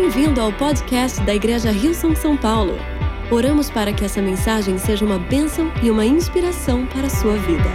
Bem-vindo ao podcast da Igreja Rio São São Paulo. Oramos para que essa mensagem seja uma bênção e uma inspiração para a sua vida.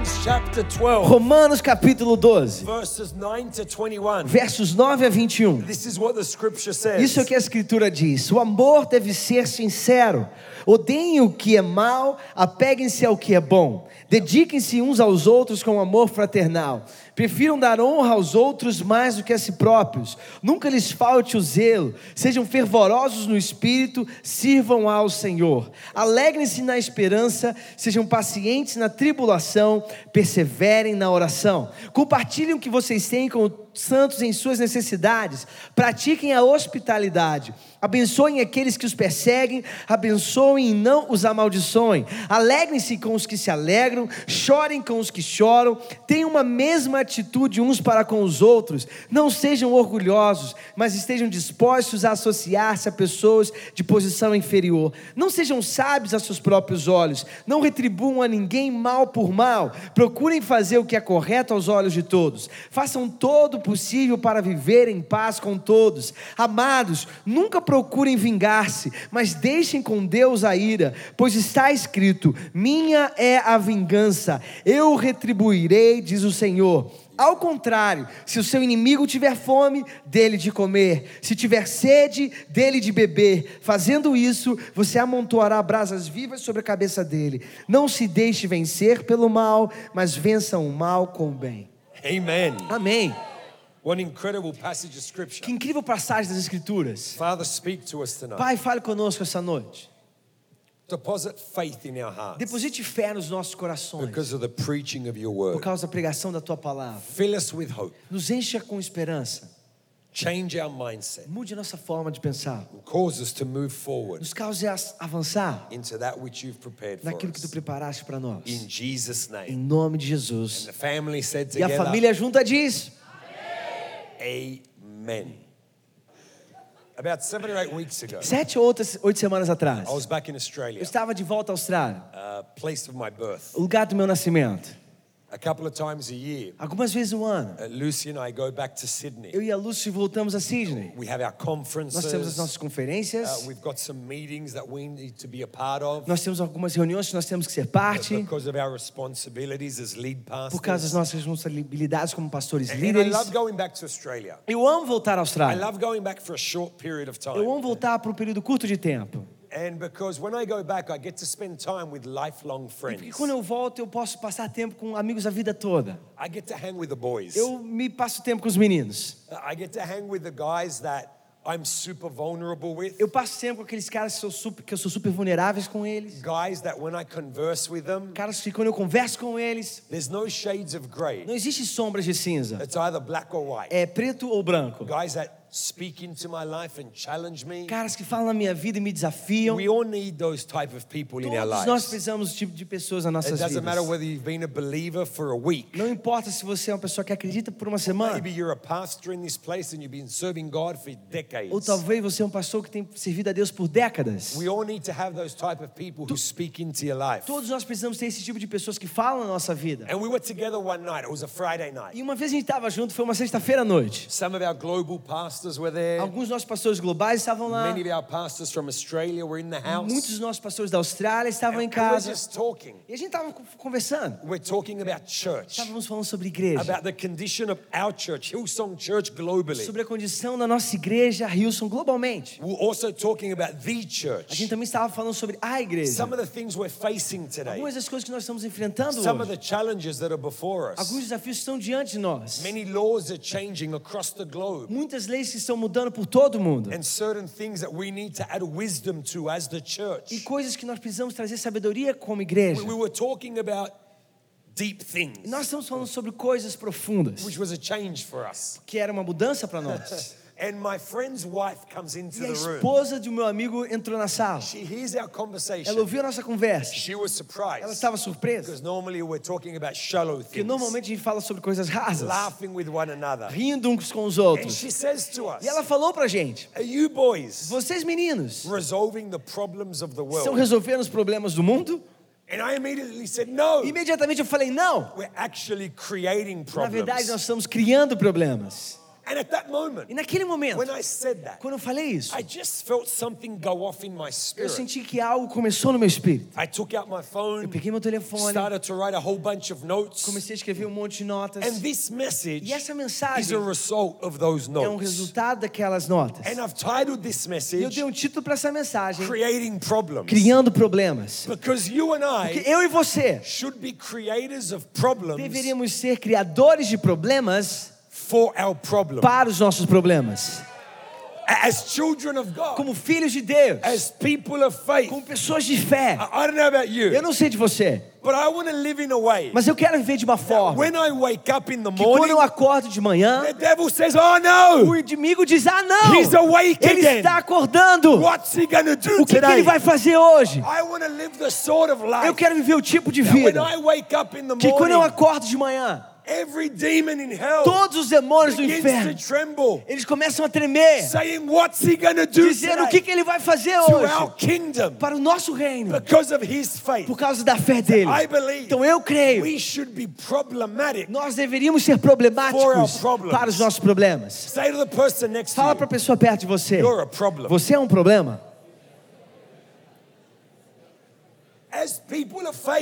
Romans chapter 12, Romanos capítulo 12, verses 9 to 21. versos 9 a 21. This is what the scripture says. Isso é o que a escritura diz. O amor deve ser sincero. Odeiem o que é mal, apeguem-se ao que é bom. Dediquem-se uns aos outros com amor fraternal. Prefiram dar honra aos outros mais do que a si próprios. Nunca lhes falte o zelo. Sejam fervorosos no espírito, sirvam ao Senhor. Alegrem-se na esperança, sejam pacientes na tribulação, perseverem na oração. Compartilhem o que vocês têm com os santos em suas necessidades. Pratiquem a hospitalidade. Abençoem aqueles que os perseguem, abençoem e não os amaldiçoem. Alegrem-se com os que se alegram, chorem com os que choram. Tenham uma mesma atitude uns para com os outros. Não sejam orgulhosos, mas estejam dispostos a associar-se a pessoas de posição inferior. Não sejam sábios a seus próprios olhos. Não retribuam a ninguém mal por mal. Procurem fazer o que é correto aos olhos de todos. Façam todo o possível para viver em paz com todos. Amados, nunca procurem vingar-se, mas deixem com Deus a ira, pois está escrito: Minha é a vingança, eu retribuirei, diz o Senhor. Ao contrário, se o seu inimigo tiver fome, dele de comer, se tiver sede, dele de beber. Fazendo isso, você amontoará brasas vivas sobre a cabeça dele. Não se deixe vencer pelo mal, mas vença o mal com o bem. Amen. Amém. What Que incrível passagem das Escrituras. Father, speak to us tonight. Pai, fale conosco essa noite. Deposit faith in our hearts Deposite fé nos nossos corações because of the preaching of your por causa da pregação da tua palavra. Fill us with hope. Nos encha com esperança. Change our mindset. Mude nossa forma de pensar. Cause us to move forward Nos cause a avançar into that which you've prepared for naquilo que tu preparaste para nós. In Jesus' Em name. nome de Jesus. The family said E a família junta diz: Amen. About seven or eight weeks ago, Sete ou outras oito semanas atrás, I was back in eu Australia, estava de volta à Austrália, uh, place of my birth. o lugar do meu nascimento. A couple of times a year, Algumas vezes no ano, uh, Lucy and I go back to Sydney. eu e a Lúcia voltamos a Sydney. We have our Nós temos as conferences. nossas conferências, Uh, we've got some meetings that we need to be a part of nós temos algumas reuniões que nós temos que ser parte, because of our responsibilities as lead por causa das pastors. nossas responsabilidades como pastores And I líderes. love going back to Australia. Eu amo voltar à I Austrália. love going back for a short period of Eu time. amo voltar por um período curto de tempo. And because when I go back, I get to spend time with lifelong Porque friends. quando eu volto, eu posso passar tempo com amigos a vida toda. I get to hang with the boys. Eu me passo tempo com os meninos. I get to hang with the guys that I'm super vulnerable with. Eu passo tempo com aqueles caras que, sou super, que eu sou super vulneráveis com eles. Guys that when I converse with them, Caras que quando eu converso com eles, there's no shades of gray. não existe sombras de cinza. It's either black or white. É preto ou branco. Guys that speak into my life and challenge me. Caras que falam na minha vida e me desafiam. We all need those type of people in our Todos nós precisamos desse tipo de pessoas nas It nossas doesn't matter vidas. whether you've been a believer for a week. Não importa se você é uma pessoa que acredita por uma semana, Maybe you're a pastor in this place and you've been serving God for ou decades. talvez você é um pastor que tem servido a Deus por décadas. We all need to have those type of people who speak into your life. Todos nós precisamos ter esse tipo de pessoas que falam na nossa vida. And we were together one night. It was a Friday night. E uma vez a gente estava junto, foi uma sexta-feira à noite. Some of our global pastors were there. Alguns dos nossos pastores globais estavam lá. Many of our pastors from Australia were in the house. Muitos dos nossos pastores da Austrália estavam em And we're casa. just talking. E a gente estava conversando. We're talking about church, Estávamos falando sobre igreja. about the condition of our church, Hillsong Church globally. Sobre a condição da nossa igreja, Hilson, globalmente. We're also talking about the A gente church. também estava falando sobre a igreja. Some of the things we're facing today, Algumas das coisas que nós estamos enfrentando some of hoje. the challenges that are before us. Alguns desafios estão diante de nós. Many laws are changing across the globe. Muitas leis que estão mudando por todo o mundo. E coisas que nós precisamos trazer sabedoria como igreja. We we were talking about deep things, nós estamos falando sobre coisas profundas, which was a change for us. que era uma mudança para nós. And my friend's wife comes into E a esposa de um meu amigo entrou na sala. She hears our conversation. Ela ouviu a nossa conversa. She was Ela surprised estava surpresa. because normally we're talking about shallow Porque things, normalmente a gente fala sobre coisas rasas, laughing with one another. rindo uns com os And outros. she says to us, E ela falou pra gente: Are you boys Vocês meninos resolving the problems of the estão world? resolvendo os problemas do mundo? And I immediately said, No, Imediatamente eu falei: Não. we're actually creating Na verdade, problems. nós estamos criando problemas. And at that moment, E naquele momento, when I said that, quando eu falei isso, I just felt something go off in my eu spirit. senti que algo começou no meu espírito. I took out my phone, Eu peguei meu telefone, started to write a whole bunch of notes. comecei a escrever um monte de notas. And this message E essa is mensagem a result of those é um notes. resultado daquelas notas. And I've titled this E eu message dei um título para essa mensagem: Creating Problems. Criando Problemas. Because you and Porque I eu e você should be creators of problems deveríamos ser criadores de problemas. Para os nossos problemas. As children of God, Como filhos de Deus, as people of faith. como pessoas de fé. I don't know about Eu you, não sei de você, but I want to live in a way mas eu quero viver de uma forma when I wake up in the que quando morning, eu acordo de manhã, the devil says, Oh no, o inimigo diz: Ah, não! He's awake Ele again. está acordando! what's he to do O que, que today? ele vai fazer hoje? I want to live the sort of Eu life quero viver o tipo de that when vida I wake up in the que quando eu morning, acordo de manhã, every demon in hell todos os demônios do inferno, to tremble, eles começam a tremer, saying, What's he going to do dizendo o que, que ele vai fazer hoje kingdom para o nosso reino, because of his faith? por causa da fé dele. I believe Então eu creio, we should be problematic. nós deveríamos ser For problemáticos our problems. para os nossos problemas. Say to the person next to Fala para a pessoa perto de você: You're a problem. Você é um problema? As people of faith,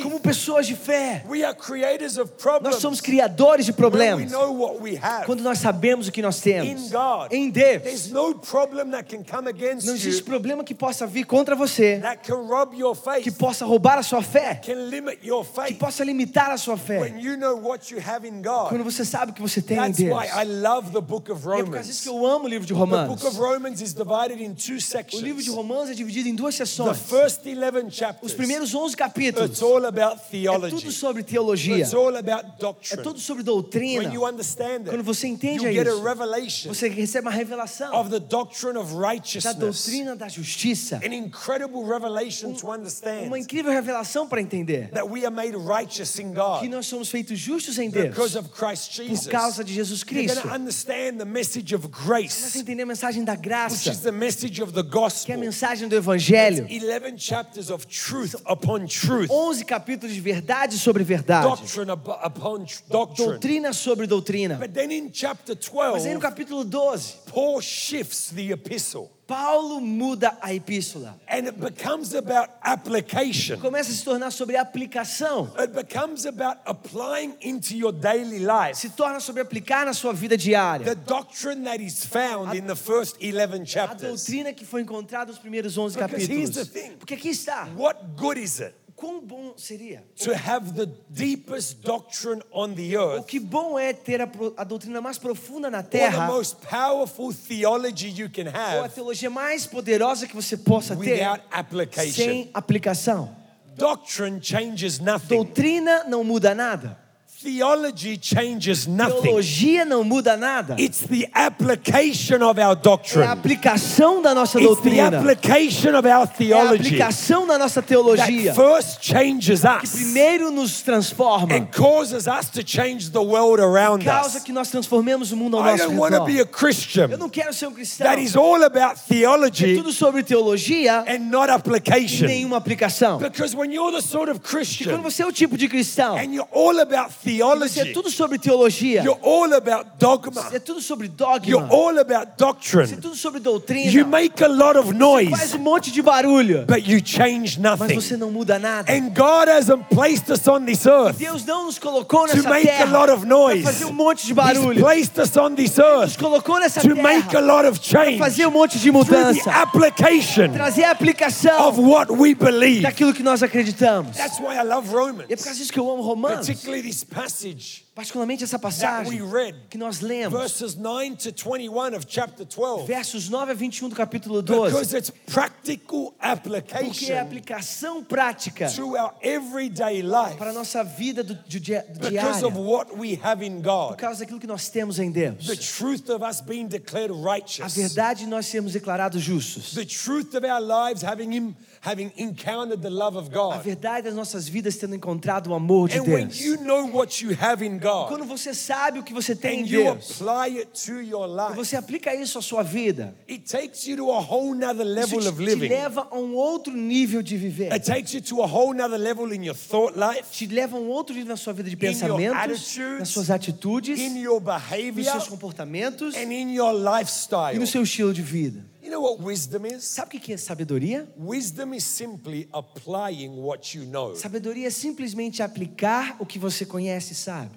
Como pessoas de fé, we are creators of nós problems. somos criadores de problemas. know what we have. Quando nós sabemos o que nós temos In God. em Deus, There's no problem that can come against não existe you problema que possa vir contra você, that can rob your faith, que possa roubar a sua fé, can limit your que faith possa limitar a sua fé. when you know what you have in God. Quando você sabe o que você tem em Deus. why I love the book of é por causa disso que Romans. eu amo o livro de The Romanos. book of Romans is divided in two O livro de sections. Romanos é dividido em duas The sessões. first 11 Os chapters, primeiros 11 capítulos it's all about é theology. tudo sobre teologia, It's all about é doctrine. tudo sobre When doutrina. you understand it, Quando você entende you get a isso, revelation você recebe uma revelação of the doctrine of da righteousness. doutrina da justiça. An incredible revelation to understand Uma incrível revelação para entender that we are made righteous in que God nós somos feitos justos em Deus because of Christ Jesus. por causa de Jesus You're Cristo. to understand the message of Você grace, entender a mensagem da which graça, is the message of the que é a gospel. mensagem do Evangelho. 11 chapters of truth upon truth, 11 capítulos de verdade sobre verdade. doctrine up- upon tr- doctrine. Doutrina sobre doutrina. But then in chapter Mas aí no 12, capítulo 12, Paul shifts the epistle Paulo muda a epístola. and it becomes about application. Começa a se tornar sobre aplicação. It becomes about applying into your daily life Se torna sobre aplicar na sua vida diária. the doctrine that is found in the first 11 A chapters. doutrina que foi encontrada nos primeiros 11 Because here's the thing. Porque aqui está. What good is it Quão bom seria? to have the deepest doctrine on the O earth que bom é ter a, a doutrina mais profunda na or the terra, most powerful theology you can ou a have teologia mais poderosa que você possa ter, without application? sem aplicação. Doctrine changes nothing. Doutrina não muda nada. Theology changes nothing. Teologia não muda nada. It's the application of our É a doctrine. aplicação da nossa It's the doutrina. application of our É a theology aplicação da nossa teologia that first changes que us primeiro nos transforma, and causes us to change the world around causa us. que nós transformemos o mundo ao I nosso don't want to be a redor. Christian Eu não quero ser um cristão that is all about que é theology tudo sobre teologia and not e application. nenhuma aplicação. Because when you're the sort of Quando Christian você é o tipo de cristão, and you're all about você é theology, tudo sobre teologia, you're all about dogma, é tudo sobre you're dogma, all about é doctrine, tudo sobre you doutrina, make a lot of faz noise, um monte de barulho, but you change mas nothing. você não muda nada. And God hasn't placed us on this earth Deus não nos colocou to nessa make a terra lot of noise. para fazer um monte de He's barulho. placed us on this Nos earth colocou nessa to make a terra lot of para change fazer um monte de through the mudança, application trazer a aplicação of what we believe. daquilo que nós acreditamos. That's why I love Romans, E é por causa disso que eu amo Romanos, particularly this passage particularmente essa that passagem we read, que nós lemos, verses 9 to 21 of chapter 12, versos 9 a 21 do capítulo 12, because it's practical porque é a application aplicação prática to our everyday life para a nossa vida do, do dia, do because diária, of what we have in por God. causa daquilo que nós temos em Deus. The truth of us being declared A righteous. verdade de nós sermos declarados justos. The truth of our lives having him having encountered the love of A God. verdade das nossas vidas tendo encontrado o amor de And when Deus. you know what you have in E God Quando você sabe o que você tem em and you Deus, apply it to your e life, você aplica isso à sua vida, it takes you to a whole nother level isso of te, te living. leva a um outro nível de viver. It takes you to a whole nother level in your thought life, Te leva a um outro nível na sua vida de pensamentos, nas suas atitudes, in your nos behavior, seus comportamentos and in your e lifestyle. no seu estilo de vida. You know what wisdom is? Sabe o que é sabedoria? Wisdom is simply applying what you know. Sabedoria é simplesmente aplicar o que você conhece e sabe.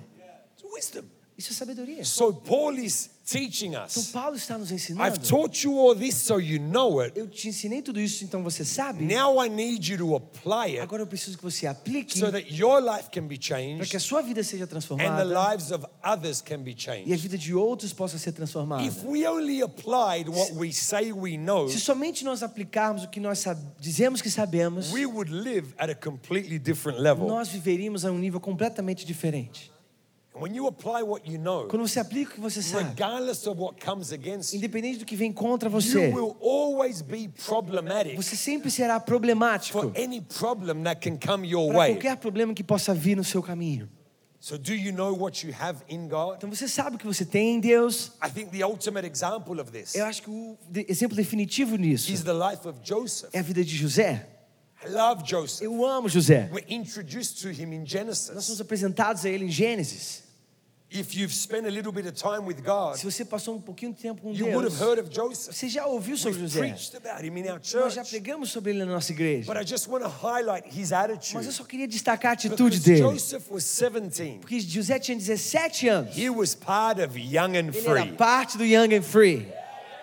It's wisdom. Isso é sabedoria. So Paul is teaching Então us. Paulo está nos I've ensinando. taught you all this so you know it. Eu te ensinei tudo isso, então você sabe. Now I need you to apply it Agora eu preciso que você aplique so that your life can be para que a changed sua vida seja and the transformada lives of others can be e a changed. vida de outros possa ser transformada. If we only applied what we say we know, Se somente nós aplicarmos o que nós dizemos que sabemos, we would live at a completely different level. nós viveríamos a um nível completamente diferente. Quando você aplica o que você sabe, regardless of what comes against you, independente do que vem contra you você, will always be problematic você sempre será problemático for any problem that can come your para way. qualquer problema que possa vir no seu caminho. So, do you know what you have in God? Então você sabe o que você tem em Deus. I think the ultimate example of this Eu acho que o exemplo definitivo nisso is the life of Joseph. é a vida de José. I love Joseph. Eu amo José. We're introduced to him in Nós Genesis. somos apresentados a ele em Gênesis. If you've spent a little bit of time with God, Se você passou um pouquinho de tempo com you would Deus, have heard of Joseph. você já ouviu sobre We've José. preached about him in our Nós já pregamos sobre ele na nossa igreja. But I just want to highlight his attitude. Mas eu só queria destacar a atitude dele. Joseph was 17. Porque José tinha 17 anos. He was part of Young and Ele era parte do Young and Free.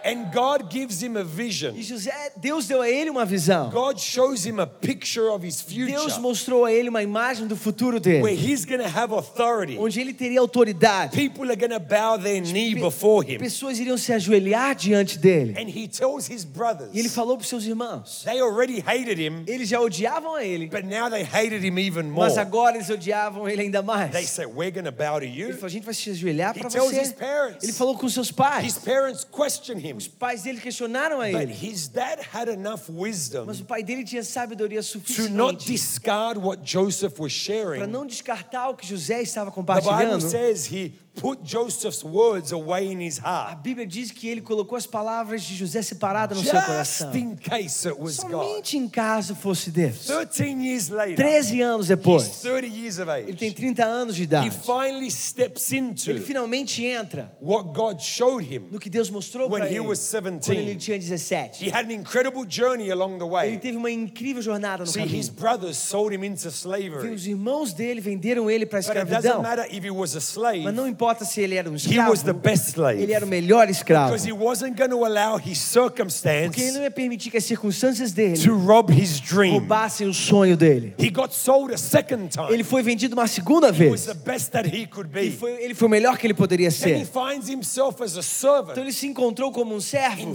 And God gives him a vision. E José, Deus deu a ele uma visão. God shows him a picture of his Deus future mostrou a ele uma imagem do futuro where dele, he's going to have authority. onde ele teria autoridade. People are to bow their knee before him. Pessoas iriam se ajoelhar diante dele. And he tells his brothers, E ele falou para seus irmãos. they already hated him, Eles já odiavam a ele, but now they hated him even more. mas agora eles odiavam ele ainda mais. They say, We're to bow to Ele you. falou: a gente vai se ajoelhar para tells his você. parents. Ele falou com seus His pais. parents question him, Os pais dele questionaram a but ele. his dad had enough wisdom Mas o pai dele tinha sabedoria to not suficiente discard what Joseph was para sharing. não descartar o que José estava The Bible compartilhando. says he put Joseph's words away in his A heart Bíblia diz que ele colocou as palavras de José separadas no seu coração. just in case it was God. Somente em caso fosse Deus. 13 years later, 13 anos he's depois, 30 years of ele tem age. 30 anos de He idade. finally steps Ele into finalmente entra what God showed him. no que Deus mostrou para he ele was quando 17. ele tinha 17. He had an incredible journey along the Ele way. teve uma incrível jornada no See, his caminho. brothers sold him into slavery. Os irmãos dele venderam ele para a But it escravidão. doesn't matter if he was a slave, Mas não importa se ele era um he was the escravo, best slave. ele era o melhor escravo. Because he wasn't going to allow his circumstance Porque ele não ia permitir que as circunstâncias dele to rob his dream. roubassem o sonho dele. He got sold a second time. Ele foi vendido uma segunda He was vez. the best that he could Ele foi, ele foi o melhor que ele poderia ser. finds himself as a Então servant ele se encontrou como um in servo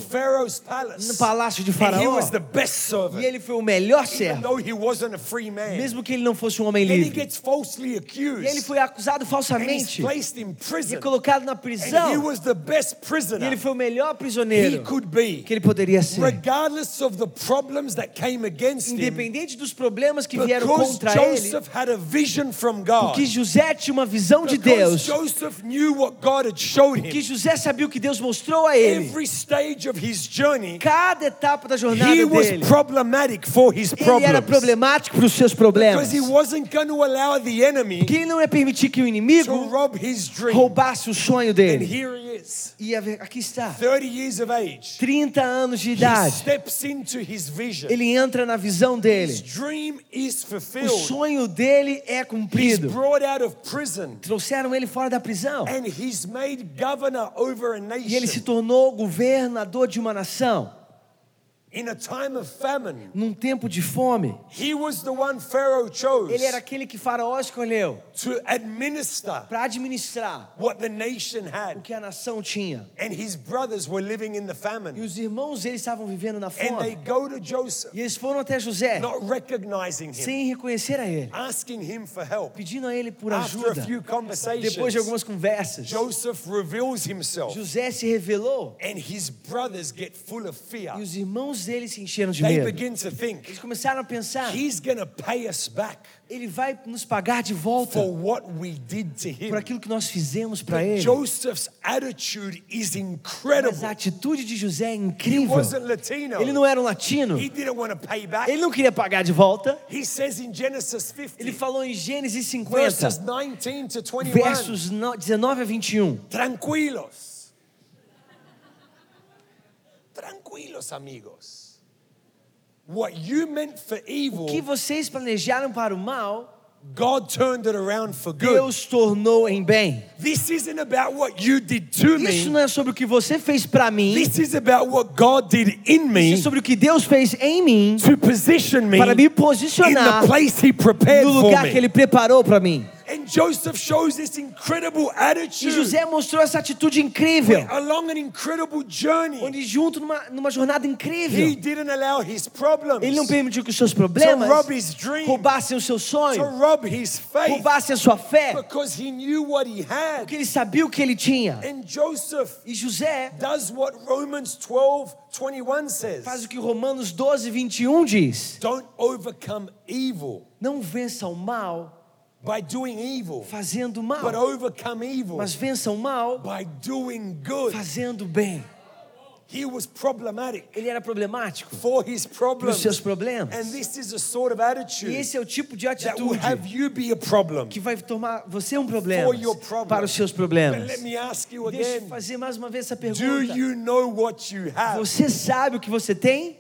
no palácio de Faraó. was the best E ele foi o melhor even servo, though he wasn't a free man. mesmo que ele não fosse um homem livre. gets falsely E ele accused foi acusado falsamente in e prison. colocado na And he prisão. was the best E prisoner ele foi o melhor he prisioneiro could be, que ele poderia ser. regardless of the problems that came against him. Independente dos problemas que vieram contra ele, Joseph had a vision from God. porque José tinha uma visão de Deus, Joseph knew what God had showed him. José sabia o que Deus mostrou a ele. Every stage of his journey, Cada etapa da jornada he was dele, problematic for his ele era problems. problemático para os seus problemas. Because he wasn't going to allow the enemy Que ele não ia permitir que o to inimigo rob his dream. Roubasse o sonho And dele. here he is, E aqui está, 30 years of age. 30 anos de He idade. steps into his vision. Ele entra na visão dele. dream is O sonho dele é He's cumprido. brought out of prison Trouxeram ele fora da prisão. and he's made governor over a E ele se nation tornou governador de uma nação. in a time of famine. Num tempo de fome. He was the one Pharaoh chose Ele era aquele que Faraó escolheu to administer para administrar what the nation o had. que a nação tinha. And his brothers were living in the E famine. os irmãos deles estavam vivendo na And they fome. go to Joseph, E eles foram até José, not recognizing him, sem reconhecer a ele, asking him for help. pedindo a ele por After a ajuda. few conversations, Depois de algumas conversas, Joseph reveals himself, José se revelou and his brothers get full of fear. e os irmãos todos eles se encheram de They medo. begin to think, Eles começaram a pensar: He's going to pay us back Ele vai nos pagar de volta for what we did to por aquilo que nós fizemos para ele. Joseph's attitude is Mas incredible. a atitude de José é He incrível. wasn't Latino. Ele não era um latino. He didn't want to pay back. Ele não queria pagar de volta. He says in Genesis 50, Ele falou em Gênesis verses 50, 19 to 21, versos no- 19 a 21. tranquilos. Tranquilos, amigos. What you meant for O que evil, vocês planejaram para o mal, God turned it around for good. Deus tornou em bem. This isn't about what you did to Isso me. não é sobre o que você fez para mim, This is about what God did in isso me é sobre o que Deus fez em mim to position me para me in posicionar the place He prepared no for lugar que me. Ele preparou para mim. And Joseph shows this incredible E attitude José mostrou essa atitude incrível, along an incredible journey. onde junto numa, numa jornada He incrível, didn't allow his problems ele não permitiu que os seus to problemas rob his dream, roubassem o seu to sonho, rob his faith, roubassem a sua fé, because he knew what he had. porque ele sabia o que ele tinha. And Joseph E José does what Romans 12 21 says. faz o que Romanos 12, 21 diz: Don't overcome evil Não vença o mal by doing evil, fazendo but mal, overcome evil mas vença o mal by doing good. fazendo bem. He was problematic Ele era problemático for his para os problems. seus problemas. And this is a sort of E attitude esse é o tipo de that will atitude have you be a problem que vai tomar você um problema for your problem. para os seus But problemas. let me ask you Deixa eu again fazer mais uma vez essa do pergunta. you know what you have? Você sabe o que você tem?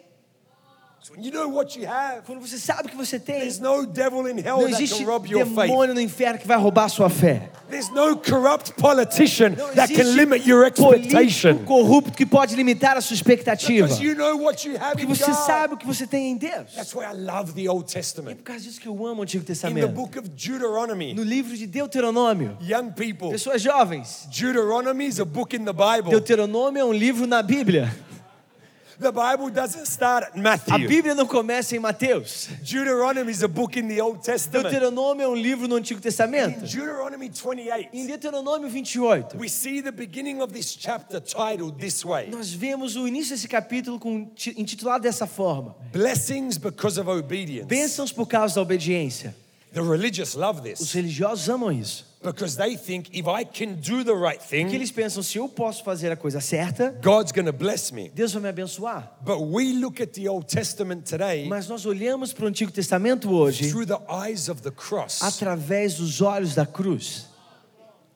When you know what you have, Quando você sabe o que você tem, there's no devil in hell não that existe can rob your faith. demônio no inferno que vai roubar a sua fé. There's no corrupt politician Não that can limit your expectation. político corrupto que pode limitar a sua expectativa. Because you know what you have Porque in você God. sabe o que você tem em Deus. That's why I love the Old E é Testament. por causa disso que eu amo o Antigo In the Testamento. book of Deuteronomy, No livro de Deuteronômio, young people, pessoas jovens, Deuteronomy is a book in the Bible. Deuteronômio é um livro na Bíblia. The Bible doesn't start at A Matthew. Bíblia não começa em Mateus. Deuteronomy is a book in the Old Testament. Deuteronômio é um livro no Antigo In Testamento. Deuteronomy Em 28, Deuteronômio 28, we see the beginning of this chapter titled this way nós vemos o início desse capítulo com, ti- intitulado dessa forma: Blessings because of obedience. Bênçãos por causa da obediência. The religious love Os this religiosos amam isso. Because they think if I can do the right thing, eles pensam: se eu posso fazer a coisa certa, God's going to bless me. Deus vai me abençoar. But we look at the Old Testament today Mas nós olhamos para o Antigo Testamento hoje through the eyes of the cross. através dos olhos da cruz. And the blessings because of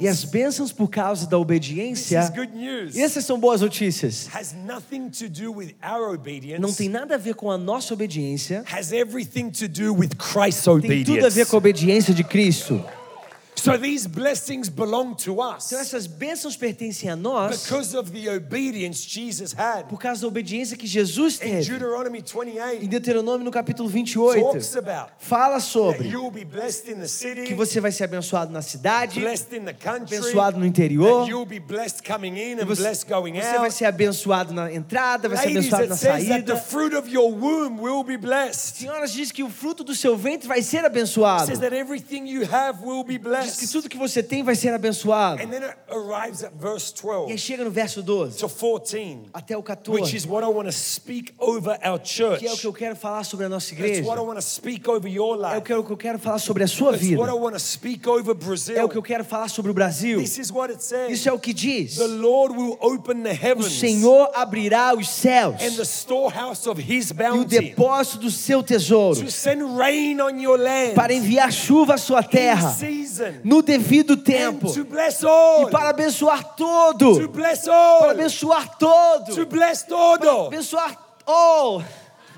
E as bênçãos por causa da obediência. is good news, essas são boas notícias. has nothing to do with our Não tem nada a ver com a nossa obediência. has everything to do with Christ's Tem tudo a ver com a obediência de Cristo. So these blessings belong to us Então essas bênçãos pertencem a nós because of the obedience Jesus had. por causa da obediência que Jesus In teve. Deuteronomy Em 28, Deuteronômio no capítulo 28, talks about fala that sobre you will be blessed in the que city, você vai ser abençoado na cidade, blessed in the country, abençoado no interior, that you will be blessed coming in and você, blessed going você vai out. ser abençoado na entrada, vai ser abençoado it na says that the saída. fruit of your womb will be blessed. Senhoras diz que o fruto do seu ventre vai ser It abençoado. says that everything you have will be Que tudo que você tem vai ser abençoado. And then it arrives at verse E 12 aí chega no verso 12 to 14, até o which 14, is what I want to speak over our church. que é o que eu quero falar sobre a nossa It's igreja. what I want to speak over your É o life. que eu que eu quero falar sobre a sua It's vida. what I want to speak over É o Brazil. que eu quero falar sobre o Brasil. This is what it says. Isso é o que diz. The Lord will open the O heavens Senhor abrirá os céus and the storehouse of his e o bounty depósito do seu tesouro to send rain on your land para enviar chuva à sua in terra season no devido tempo to bless all. e para abençoar To todo. Para abençoar To todo. todo. Abençoar all.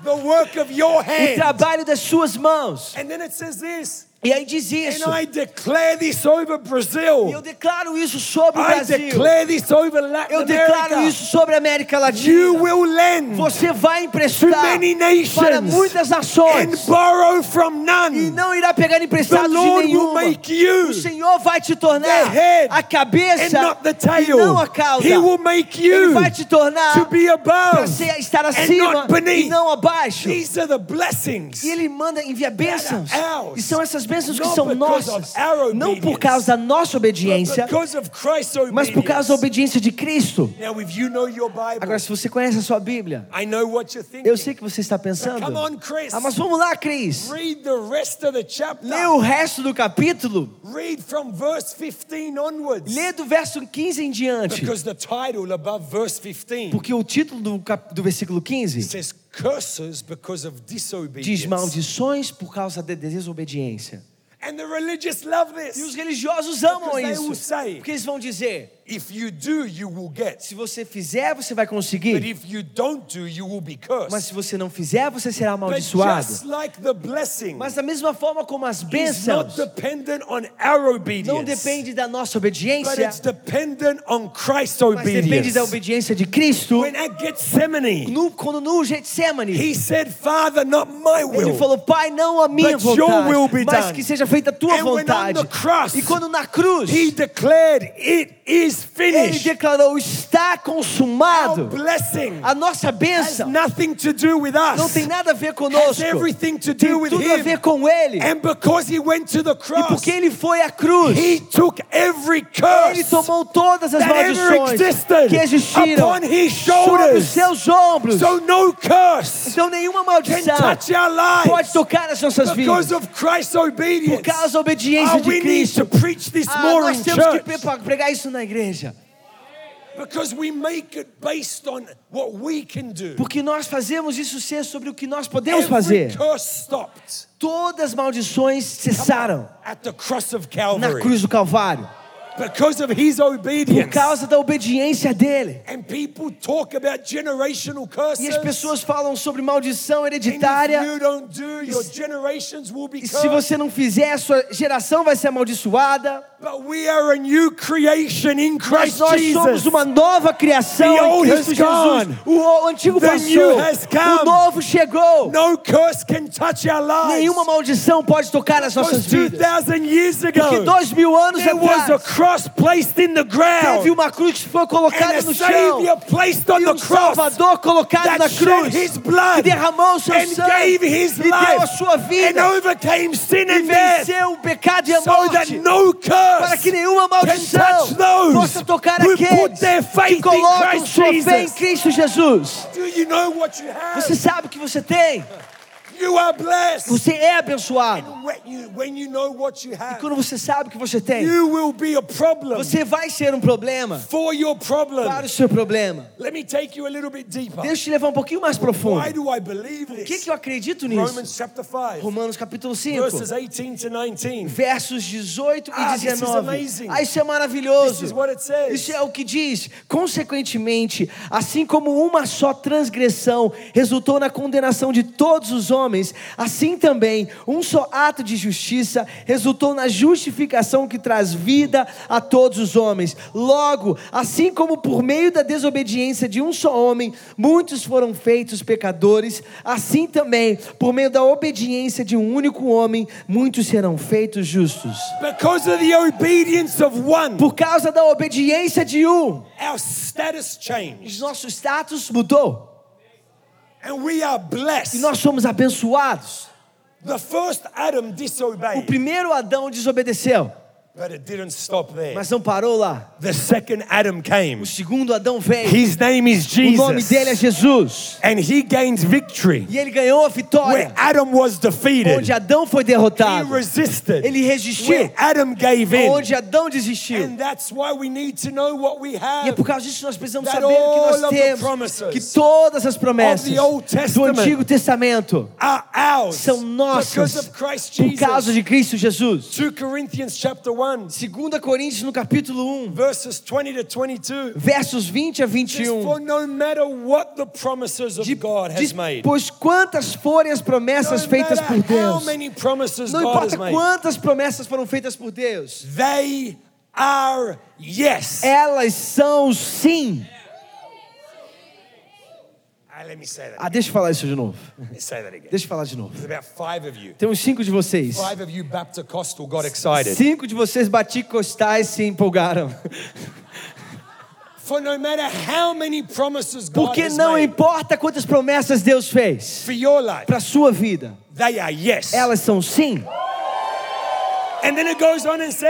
The work of your O hands. trabalho das suas mãos. And then it says this. E aí diz isso. And I declare this over E eu Brazil. declaro isso sobre o I Brasil. declare this over Latin Eu declaro America. isso sobre a América You Latina. will lend Você vai emprestar many para muitas and nações borrow from e none. não irá pegar The emprestado de Lord will nenhuma. make you O Senhor vai te tornar the a and cabeça not the e não tail. a cauda. He will make Ele you vai te tornar to be para above estar and acima e não abaixo. These are the blessings. E Ele manda enviar bênçãos. E são essas That bênçãos que são nossas, não por causa da nossa obediência, mas por causa da obediência de Cristo. Agora, se você conhece a sua Bíblia, eu sei que você está pensando. Ah, mas vamos lá, Cris. Lê o resto do capítulo. Read from verse 15 onwards. Lê do verso 15 em diante. Because the title above verse 15 Porque o título do, cap- do versículo 15 says curses because of diz disobedience. maldições por causa da desobediência. And the religious love E os religiosos amam isso. Porque eles vão dizer: If you do, you will get. se você fizer, você vai But conseguir. if you don't do, you will be Mas cursed. se você não fizer, você será But amaldiçoado. just like the blessing Mas da mesma forma como as is not bênçãos dependent on our não obedience, depende da nossa but obediência, it's dependent on Christ's mas depende obedience. da obediência de Cristo. When at Gethsemane, No, quando no Getsemane, he said, Father, not my ele will. falou: Pai, não a minha But your will vontade, be mas done. que seja feita a tua And when on vontade. the cross, E quando na cruz, He declared, It is ele finished. declarou: Está Our consumado. blessing A nossa has bênção nothing to do with não us, tem nada a ver has conosco, everything to tem do with tudo a ver Him. com Ele. And because He went to the E cross, porque Ele foi à cruz, He took every Ele curse tomou todas as maldições existed que existiram upon His sobre os shoulders. seus ombros. So no curse Então nenhuma can maldição touch our pode lives. tocar as nossas vidas. of Christ's Por obedience, causa da obediência Ah, de we need to Cristo. preach this Ah, more nós temos que pregar isso na igreja. Do. Porque nós fazemos isso ser sobre o que nós podemos fazer. Todas as maldições cessaram na cruz do Calvário. because of His Por obedience. causa da obediência dele. And people talk about generational curses. E as pessoas falam sobre maldição And if hereditária. you don't do, your generations will be E se cursed. você não fizer, a sua geração vai ser amaldiçoada. But we are a new creation in Mas Christ nós somos Jesus. uma nova criação The em Cristo Jesus. O, antigo The passou. new has come. O novo chegou. No curse can touch our lives. Nenhuma maldição pode tocar as nossas Because vidas. 2,000 years Porque ago, dois mil anos there was a atrás cross placed in the teve ground uma cruz que foi and colocada no chão. Placed on E the um cross Salvador colocado na cruz. his Que blood derramou o seu and sangue. gave his E deu a life sua and vida. overcame sin E and death venceu o pecado e a so that morte. no Para que nenhuma maldição possa tocar aqueles que colocam sua fé em. Cristo Jesus. Você sabe o que você tem. You are blessed. Você é abençoado. Have, Quando você sabe o que você tem, you will be a problem você vai ser um problema for your problem. para o seu problema. Let me take you a little bit deeper. Deixa eu te levar um pouquinho mais profundo. Why do I believe Por que, this? que eu acredito nisso? Romans chapter 5, Romanos capítulo 5, verses 18 to 19. versos 18 e Ah, this is 19. amazing. Ah, isso é maravilhoso. This is what it says. Isso é o que diz. Consequentemente, assim como uma só transgressão resultou na condenação de todos os homens, assim também um só ato de justiça resultou na justificação que traz vida a todos os homens. Logo, assim como por meio da desobediência de um só homem, muitos foram feitos pecadores, assim também, por meio da obediência de um único homem, muitos serão feitos justos. Because of the obedience of one, Por causa da obediência de um, our status changed. nosso status mudou e blessed. nós somos abençoados. The first Adam O primeiro Adão desobedeceu, but it didn't stop there. mas não parou lá. The second Adam came. O segundo Adão veio. His name is O nome dele é Jesus. Jesus. And he gains victory E ele ganhou a where vitória. Adam was defeated. Onde Adão foi He derrotado. resisted. Ele resistiu. Where Adam gave in. Onde Adão desistiu. And that's why we need to know what we E é have. por causa disso nós precisamos That saber o que nós temos. Que todas as promessas of the Old do Antigo Testamento Are ours são because nossas of Christ por causa Jesus. de Cristo Jesus. 2 Corinthians chapter 1, 2 Coríntios no capítulo 1, verses 20 to 22. versos 20 a Says, 21. For no matter what the promises of De- God has diz, made, pois quantas forem as promessas feitas por how Deus, many promises não importa quantas promessas foram feitas por Deus, they are yes. elas são sim. Ah, let me say that. Deixa eu falar isso de novo. Let me say that again. Deixa eu falar de novo. There's about five of you. Tem uns cinco de vocês. Five of you Baptist Costal got excited. Cinco de vocês baticostais se empolgaram. For no matter how many promises God Porque não importa quantas promessas Deus fez para sua vida, they are yes. elas são sim. And then it goes on and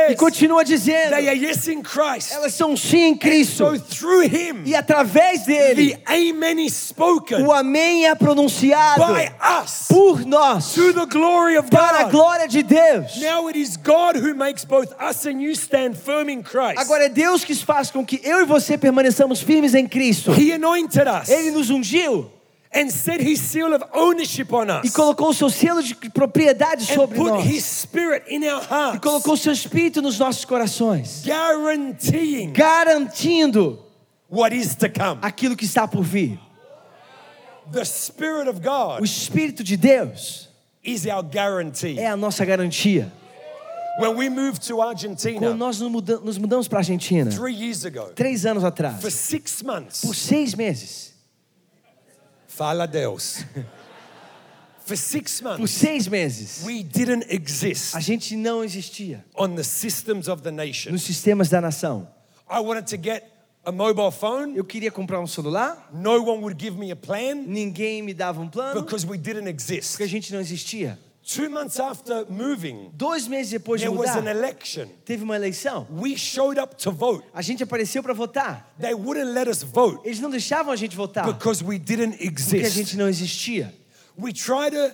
E continua dizendo: they are yes in Christ. elas são sim em Cristo. So through him, E através dele, the amen is spoken o Amém é pronunciado by us por nós, to the glory of para a God. glória de Deus. Now it is God who makes both us and you stand firm in Christ. Agora é Deus que faz com que eu e você permaneçamos firmes em Cristo. He anointed us Ele nos ungiu and set his seal of ownership on e us. colocou o seu selo de propriedade And sobre put nós. his spirit in our E hearts, colocou o seu espírito nos nossos corações, guaranteeing garantindo what is to come. aquilo que está por vir. The spirit of O God espírito de Deus is our guarantee. é a nossa garantia. When we moved to Quando Argentina nós nos muda- nos mudamos para a Argentina, three years ago, três anos atrás, for six months, por seis meses, fala Deus. For six por months, seis meses, we didn't exist a gente não existia on the systems of the nation. nos sistemas da nação. I wanted to get a mobile phone. Eu queria comprar um celular, No one would give me a plan ninguém me dava um plano, because we didn't exist. porque a gente não existia. Two months after moving, Dois meses depois de there was an mudar, election. teve uma eleição. We showed up to vote. A gente apareceu para votar. They wouldn't let us vote Eles não deixavam a gente votar because we didn't exist. porque a gente não existia. We tried to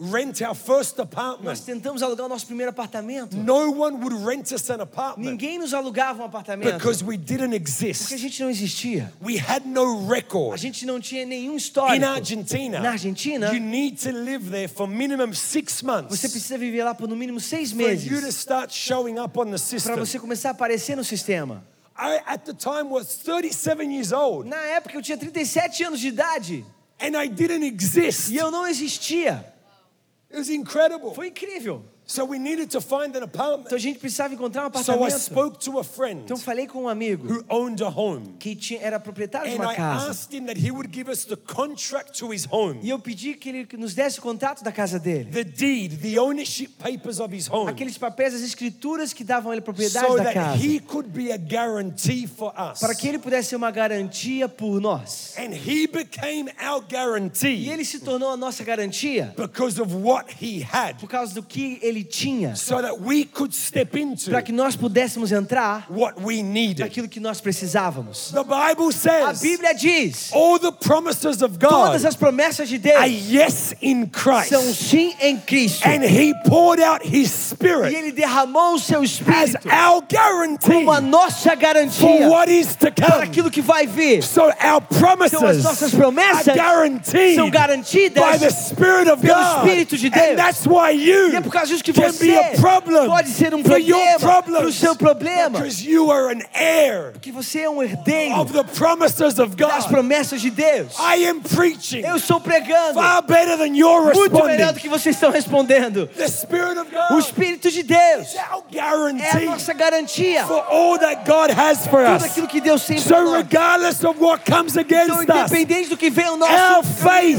rent our first Nós apartment. tentamos alugar o nosso primeiro apartamento. No one would rent us an apartment Ninguém nos alugava um apartamento because we didn't porque a exist. gente não existia. We had no A record. gente não tinha nenhum In histórico. Argentina, Na Argentina, you need to live there for minimum six months você precisa viver lá por no mínimo seis for you to meses start showing up on the para system. você começar a aparecer no sistema. I, at the time, was 37 years old Na época eu tinha 37 anos de idade and I didn't exist. e eu não existia. It was incredible. Foi incrível. So we needed to find an Então apartment. a gente precisava encontrar um So I apartamento. spoke to a friend Então falei com um amigo who owned a home. que tinha, era proprietário de And uma casa. asked him that he would give us the contract to his home, E eu pedi que ele nos desse o contato da casa dele. the deed, the ownership papers of his home, Aqueles papéis, as escrituras que davam a ele propriedade da that casa. he could be a guarantee for us. Para que ele pudesse ser uma garantia por nós. And he became our E guarantee ele se tornou a nossa garantia because of what he had, por causa do que ele tinha. so that we could step into Para que nós pudéssemos entrar what we needed. naquilo que nós precisávamos. The Bible A says Bíblia diz: all the promises of todas God as promessas de are Deus yes in Christ. são sim em Cristo. And he poured out his E ele derramou o seu espírito our guarantee como a nossa for garantia what is to para aquilo que vai vir. So our promises Então as nossas promessas are guaranteed são garantidas by the Spirit of pelo God. Espírito de Deus. And that's why you E é por causa disso que can você be a problem pode ser um for your problema para o seu problema. because you are an heir Que você é um herdeiro of the promises of das God. promessas de Deus. I am preaching Eu estou pregando far better than you're muito melhor do que vocês estão respondendo. The Spirit of O God Espírito de Deus é a guarantee nossa garantia. for all that God has for Tudo us. aquilo que Deus tem para So nós. regardless of what comes Então, against us, independente do que vem ao nosso caminho,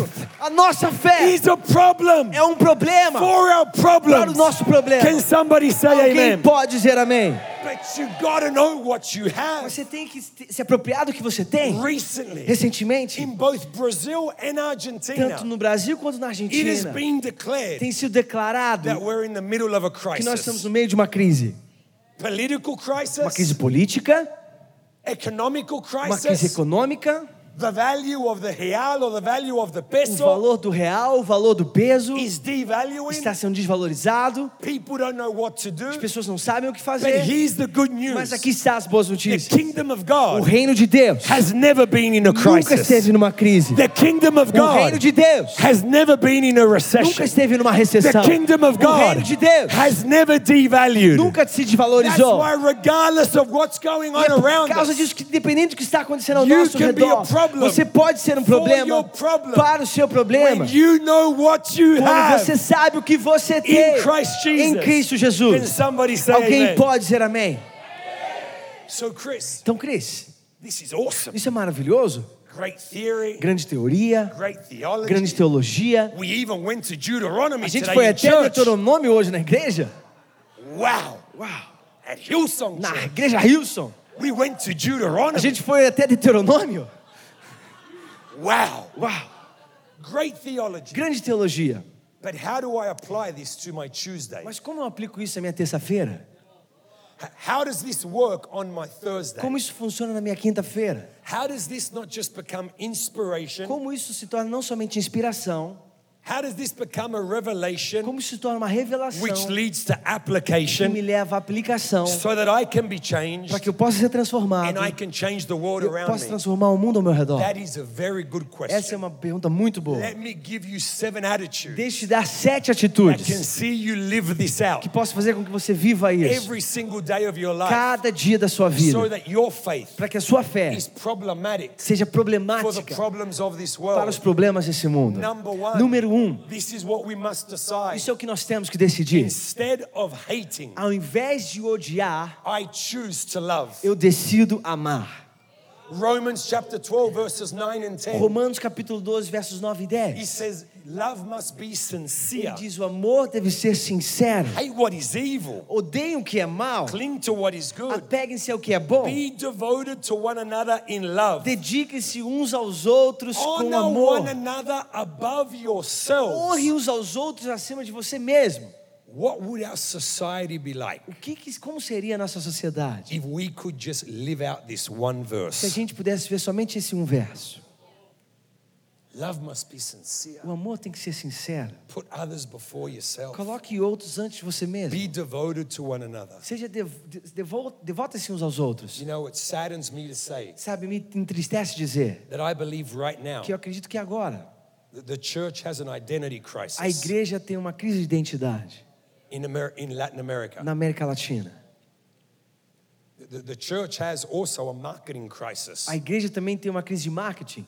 faith a nossa fé is a problem é um problema for our para o problems. nosso problema. Can somebody say Alguém amen? pode dizer amém. But you gotta know what you have. Você tem que se apropriar do que você tem. Recently, Recentemente, in both Brazil and Argentina, tanto no Brasil quanto na it has Argentina, been declared tem sido declarado that we're in the middle of a que nós estamos crisis. no meio de uma crise. Political Uma crise crisis, política, economical uma crise crisis, econômica, the value of the real or the value of the o peso valor do real, o valor do peso is devaluing. está sendo desvalorizado. People don't know what to As do. pessoas não sabem o que But fazer. here's the good Mas news. aqui está as boas The notícias. kingdom of O God reino de Deus has never been in a nunca crisis. esteve numa crise. The kingdom of O reino God de Deus has never been in a nunca recession. esteve numa The recessão. kingdom of O reino God de Deus has never devalued. nunca se That's desvalorizou. why, regardless of what's going on é por around causa us, disso que, dependendo do que está acontecendo ao You nosso redor, você pode ser um problema para o seu problema. Quando você sabe o que você tem em. Cristo Jesus. Alguém pode dizer amém? So, Chris, Então, Cris, this is awesome. isso é maravilhoso. Grande teoria, grande teologia. A gente foi até. Deuteronômio hoje na igreja. Wow. Hillsong Na igreja Hilson. A gente foi até Deuteronômio. Wow. Uau! Great theology. Grande teologia. But how do I apply this to my Tuesday? Mas como eu aplico isso na minha terça-feira? How does this work on my Thursday? Como isso funciona na minha quinta-feira? How does this not just become inspiration? Como isso se torna não somente inspiração, How does this become a revelation como se torna uma revelação which leads to que application me leva à aplicação so that I can be changed para que eu possa ser transformado and I can change the world eu around possa me? transformar o mundo ao meu redor? That is a very good Essa é question. uma pergunta muito boa. Let me give you seven attitudes Deixa eu te dar sete that can atitudes see you live this out que possam fazer com que você viva isso every single day of your life cada dia da sua vida, so that your faith para que a sua fé is problematic seja for the problemática problems of this para world. os problemas desse mundo. Number one. Número um, This is what we must decide. isso é o que nós temos que decidir. Instead of hating, Ao invés de odiar, I choose to love. eu decido amar. Romans chapter 12, verses 9 and 10. Romanos capítulo 12, versos 9 e He 10. says, Love must be sincere. Ele diz: o amor deve ser sincero. Hate what is evil. Odeiem o que é mal. Cling to what is good. Apeguem-se ao que é bom. Be devoted to one another in love. Dediquem-se uns aos outros com Honor amor. one another above yourselves. Honre uns aos outros acima de você mesmo. What would our society be like O que, como seria a nossa sociedade if we could just live out this one se a verse? gente pudesse ver somente esse um verso? Love must be sincere. O amor tem que ser sincero. Put others before yourself. Coloque outros antes de você mesmo. Be devoted to one another. Seja dev, devo, devote-se uns aos outros. You know, it saddens me to say Sabe, me entristece dizer that I believe right now que eu acredito que agora that the church has an identity a crisis igreja tem uma crise de identidade in, Amer- in Latin America. na América Latina. The, the church has also a marketing crisis. A igreja também tem uma crise de marketing.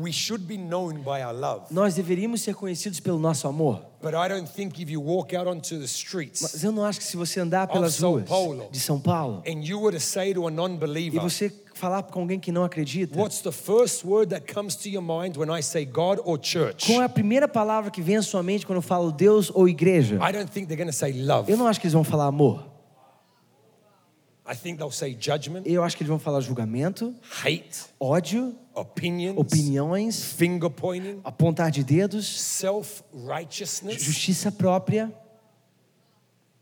We should be known by our love, Nós deveríamos ser conhecidos pelo nosso amor. but I don't think if you walk out onto the streets Mas eu não acho que se você andar pelas São ruas Paulo. de São Paulo and you were to say to a e non-believer, você falar com alguém que não acredita, qual é a primeira palavra que vem à sua mente quando eu falo Deus ou igreja? I don't think they're going to say love. Eu não acho que eles vão falar amor. I think they'll say judgment, Eu acho que eles vão falar julgamento, hate, ódio, opinions, opiniões, finger pointing, apontar de dedos, self-righteousness. justiça própria. But if we're going to be a problem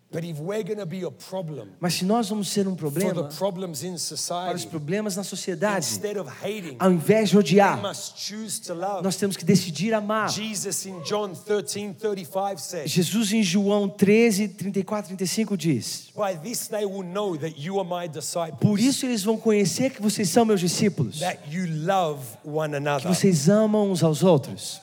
Mas se nós vamos ser um problema para os problemas na sociedade, instead of hating, ao invés de we odiar, must choose to love. nós temos que decidir amar. Jesus in John 13, 35 says, Jesus em João 13, 34, 35 diz: By this they will know that you are my disciples, Por isso eles vão conhecer que vocês são meus discípulos, that you love one que vocês amam uns aos outros,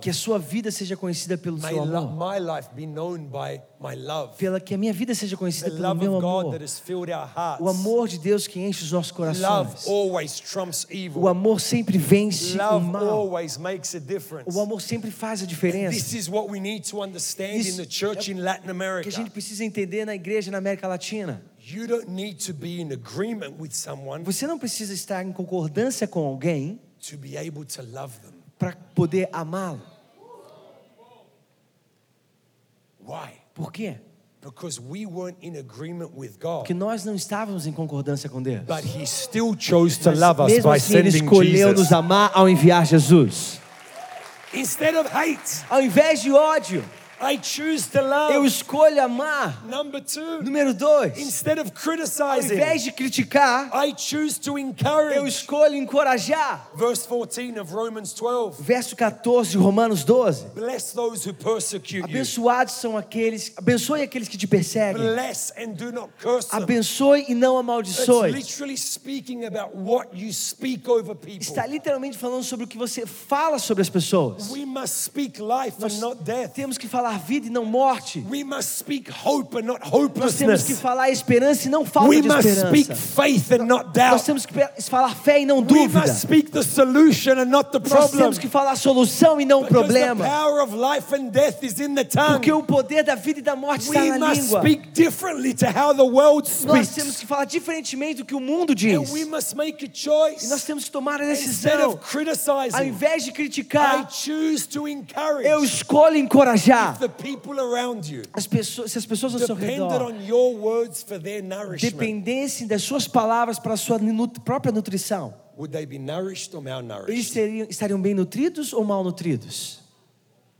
que a sua vida seja conhecida pelo May seu amor, my life be known by my love. pela que a minha vida seja conhecida pelo love meu amor, that has filled our hearts. o amor de Deus que enche os nossos Love corações. always trumps O amor sempre vence o mal. always makes a difference. O amor sempre faz a diferença. This is what we need to understand in Isso the church é in Latin que a gente precisa entender na igreja na América Latina. You don't need to be in agreement with someone Você não precisa estar em concordância com alguém to be able to love them. para poder amá-lo. Why? Por quê? Because we weren't in agreement with God. Porque nós não estávamos em concordância com Deus. But He still chose to love us mesmo by assim, Ele sending escolheu Jesus. nos amar ao enviar Jesus. Instead of hate, Ao invés de ódio, I choose to eu love. escolho amar. Number two, Número dois, instead of ao criticizing, invés de criticar, I choose to eu encourage. escolho encorajar. Verse 14 of Romans 12 Verso 14 de Romanos 12. Bless those who persecute you, Abençoados são aqueles, abençoe aqueles que te perseguem. bless and do not curse them. Abençoe e não It's amaldiçoe. literally speaking about what you speak over people. Está literalmente falando sobre o que você fala sobre as pessoas. We must speak life and not death. Temos que falar vida e não morte. Nós temos que falar esperança e não falta We de esperança. Nós temos que falar fé e não dúvida. Nós temos que falar solução e não problema. Porque o poder da vida e da morte está We na must língua. Nós temos que falar diferentemente do que o mundo diz. E nós temos que tomar a decisão. Ao invés de criticar, eu escolho encorajar the people around you. as pessoas, se as pessoas ao seu redor on your words for their nourishment. dependessem das suas palavras para a sua nut- própria nutrição. would they be nourished or Eles malnourished? teriam, estariam bem nutridos ou mal nutridos?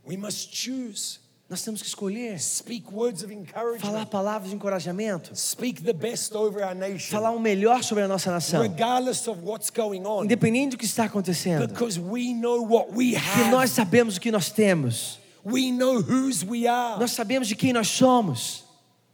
We must choose. Nós temos que escolher. Speak words of Falar encouragement. palavras de encorajamento. Speak the best over our nation, Falar o melhor sobre a nossa nação. regardless of what's going on, Independente do que está acontecendo. because we know what we Porque nós sabemos o que nós temos. We know whose we are. Nós sabemos de quem nós somos.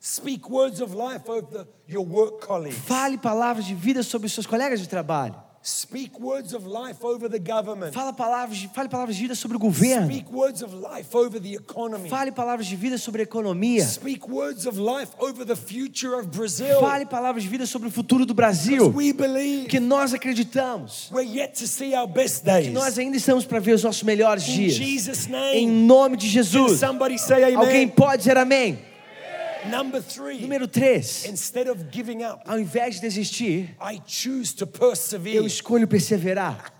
Speak words of life over the- your work colleagues. Fale palavras de vida sobre os seus colegas de trabalho. Speak words of life over the government. Fala palavras fale palavras de vida sobre o governo. Speak words of life over the economy. Fale palavras de vida sobre a economia. Speak words of life over the future of Brazil. Fale palavras de vida sobre o futuro do Brasil. We believe Que nós acreditamos. we're yet to see our best Que days. nós ainda estamos para ver os nossos melhores In dias. Jesus' Em name. nome de Can Jesus. somebody say Alguém amen? pode dizer amém? Number three. Número 3. Instead of giving up, Ao invés de desistir, I choose to eu persevere. escolho perseverar.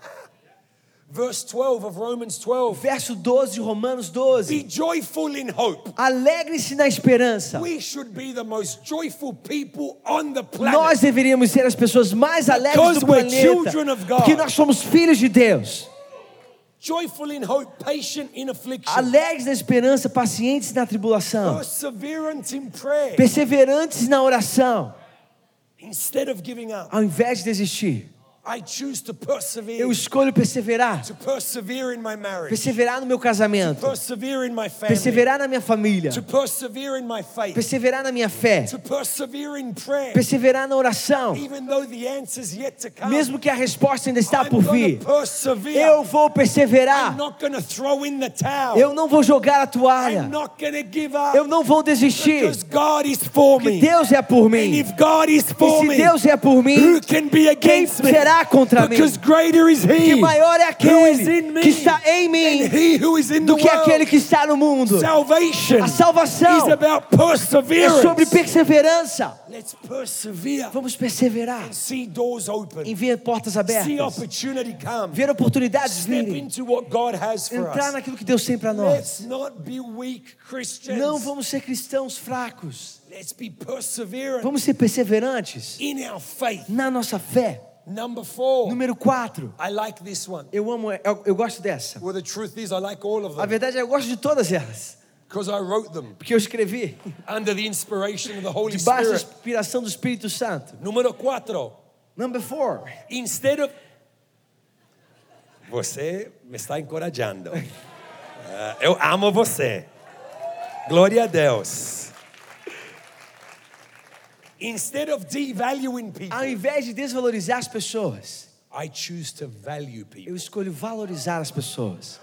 Verse 12 of Romans 12. Verso 12 de Romanos 12. Be joyful in hope. Alegre-se na esperança. We should be the most joyful people on the planet. Nós deveríamos ser as pessoas mais alegres Because do we're planeta. children of God. Porque nós somos filhos de Deus. Joyful in hope, patient in affliction, Alegres na esperança, pacientes na tribulação. perseverant in prayer. Perseverantes na oração. Instead of giving up, Ao invés de desistir, I choose to persevere. eu escolho perseverar. Perseverar no meu casamento. Perseverar na minha família. Perseverar na minha fé. Perseverar na oração. Mesmo que a resposta ainda está por vir. Eu vou perseverar. Eu não vou jogar a toalha. Eu não vou desistir. Because God is for Que me. Deus é por mim. E se Deus é por mim, quem against contra mim? Because greater is Que He maior é aquele que está em mim do que aquele que está no mundo. Salvation A salvação is about é sobre perseverança. Let's persevere. Vamos perseverar See doors open. em ver portas See abertas, opportunity come. ver oportunidades Step virem, into what God has for entrar naquilo que Deus tem para nós. Let's not be weak Christians. Não vamos ser cristãos fracos. Let's be perseverant Vamos ser perseverantes in our faith. na nossa fé. Number four. Número 4. I like this one. Eu amo, eu, eu gosto dessa. Well, the truth is, I like all of A them verdade é eu gosto de todas elas, because I wrote them porque eu escrevi under the inspiration of the Holy debaixo da Spirit. inspiração do Espírito Santo. Número quatro. Number 4. Instead of. Você me está encorajando. Ah, eu amo você. Glória a Deus. Instead of devaluing people, Ao invés de desvalorizar as pessoas, I choose to value people. eu escolho valorizar as pessoas.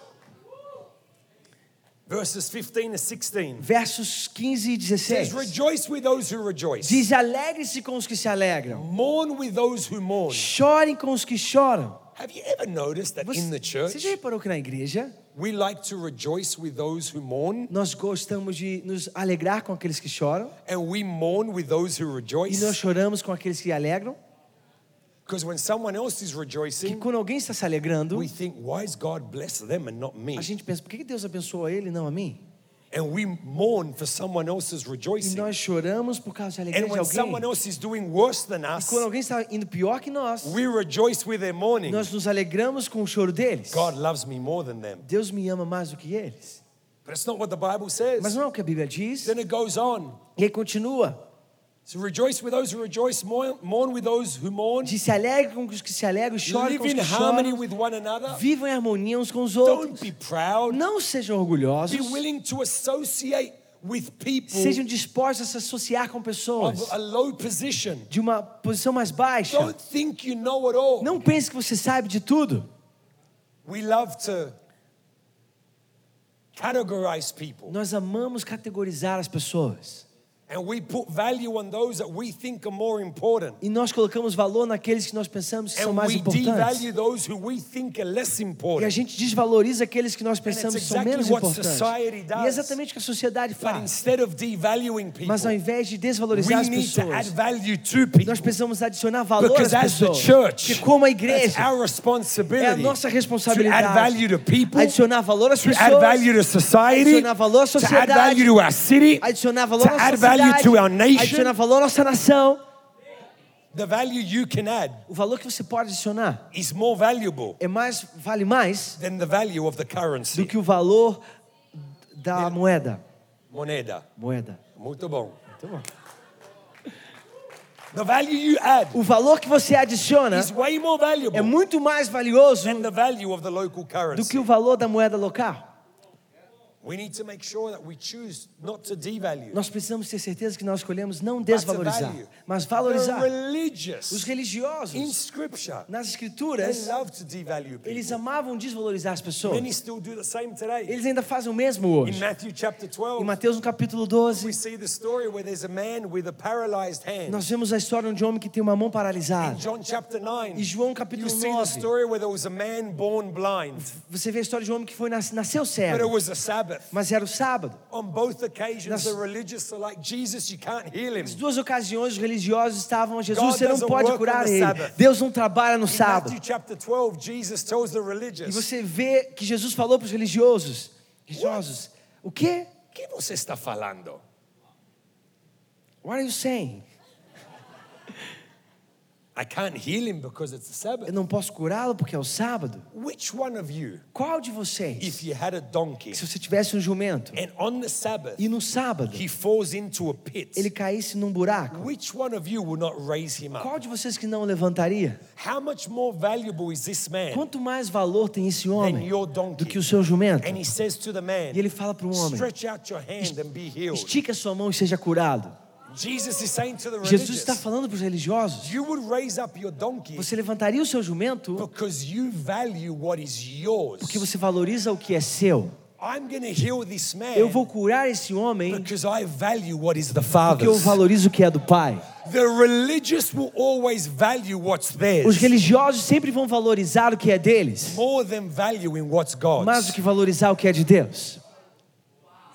Verses 15 to 16 Versos 15 e says, 16. Rejoice with those who rejoice, Diz: alegre-se com os que se alegram, mourn with those who mourn. chorem com os que choram. Have you ever noticed that in the Você, você church já reparou que na igreja we like to rejoice with those who mourn nós gostamos de nos alegrar com aqueles que choram and we mourn with those who e nós rejoice? choramos com aqueles que alegram? Because when someone else is Que rejoicing, quando alguém está se alegrando, we think, why is God bless them and not me? a gente pensa: por que Deus abençoa ele e não a mim? And we mourn for someone else's E rejoicing. nós choramos por causa da alegria And de when alguém. someone else is doing worse than E us, quando alguém está indo pior que nós, we rejoice with their mourning. nós nos alegramos com o choro deles. God loves me more than them. Deus me ama mais do que eles. But it's not what the Bible says. Mas não é o que a Bíblia diz. Then it goes on. E aí continua. So rejoice with those who rejoice, mourn, with those who mourn, Diz, se alegre com os que se alegram, chore live com os que choram, with one another. vivam em harmonia uns com os Don't outros. be proud. Não sejam Be orgulhosos. willing to associate with people Sejam dispostos a se associar com pessoas of a low position. de uma posição mais baixa. Don't think you know it all. Não pense que você sabe de tudo. We love to categorize people. Nós amamos categorizar as pessoas. And we put value on those that we think are more important. E nós colocamos valor naqueles que nós pensamos que são mais we importantes. devalue those who we think are less E a important. gente desvaloriza aqueles que nós pensamos que são exactly menos what importantes. E é exatamente o que a sociedade But faz. instead of devaluing people, Mas ao invés de desvalorizar we as need to add pessoas, value to people. nós precisamos adicionar valor Because às pessoas. church, Porque como a igreja, our é a responsibility nossa to add responsabilidade value to people, adicionar valor às to add pessoas, value to society, adicionar valor à to add sociedade, value to our city, adicionar valor to à add value to our nation. adicionar valor à nossa nação. the value you can add o valor que você pode adicionar is more valuable é mais vale mais than the value of the do currency. que o valor da moeda. Moneda. Moeda. Muito bom. Muito bom. The value you add O valor que você adiciona is way more é valuable muito mais valioso than the value of the local do currency. que o valor da moeda local. Nós precisamos ter certeza que nós escolhemos não desvalorizar, mas valorizar. Os religiosos, nas escrituras, love to devalue eles amavam desvalorizar as pessoas. Many still do the same today. Eles ainda fazem o mesmo In hoje. Matthew chapter Em 12, Mateus no capítulo we 12, see the story where there's a man with a paralyzed hand. nós vemos a história de um homem que tem uma mão paralisada. John chapter 9, E João capítulo see the 9, story where there was a man born blind, você vê a história de um homem que foi nas- nasceu cego, Sabbath. mas era o sábado. On both occasions, Nas- the religious are like, Jesus, you can't heal him. Nas duas ocasiões, os religiosos estavam, Jesus, God você não pode curar ele. Sabbath. Deus não trabalha no In sábado. Matthew chapter 12, Jesus tells the E religious, você vê que Jesus falou para os religiosos, religiosos, o quê? O que você está falando? What are you saying? I can't heal him because it's the Sabbath. Eu não posso curá-lo porque é o sábado? Which one of you, Qual de vocês, if you had a donkey se você tivesse um jumento and on the Sabbath e no sábado he falls into a pit, ele caísse num buraco, which one of you will not raise him qual up? de vocês que não o levantaria? How much more valuable is this man Quanto mais valor tem esse than homem do que o seu jumento? And he says to the man, E ele fala para o homem: stretch out your hand and be healed. estique a sua mão e seja curado. Jesus is saying to the Jesus religious, está falando para os religiosos: you would raise up your donkey você levantaria o seu jumento because you value what is yours. porque você valoriza o que é seu. Eu vou curar esse homem because I value what is the porque eu valorizo o que é do Pai. The religious will always value what's Os theirs religiosos sempre vão valorizar o que é deles, more than valuing what's mais do que valorizar o que é de Deus.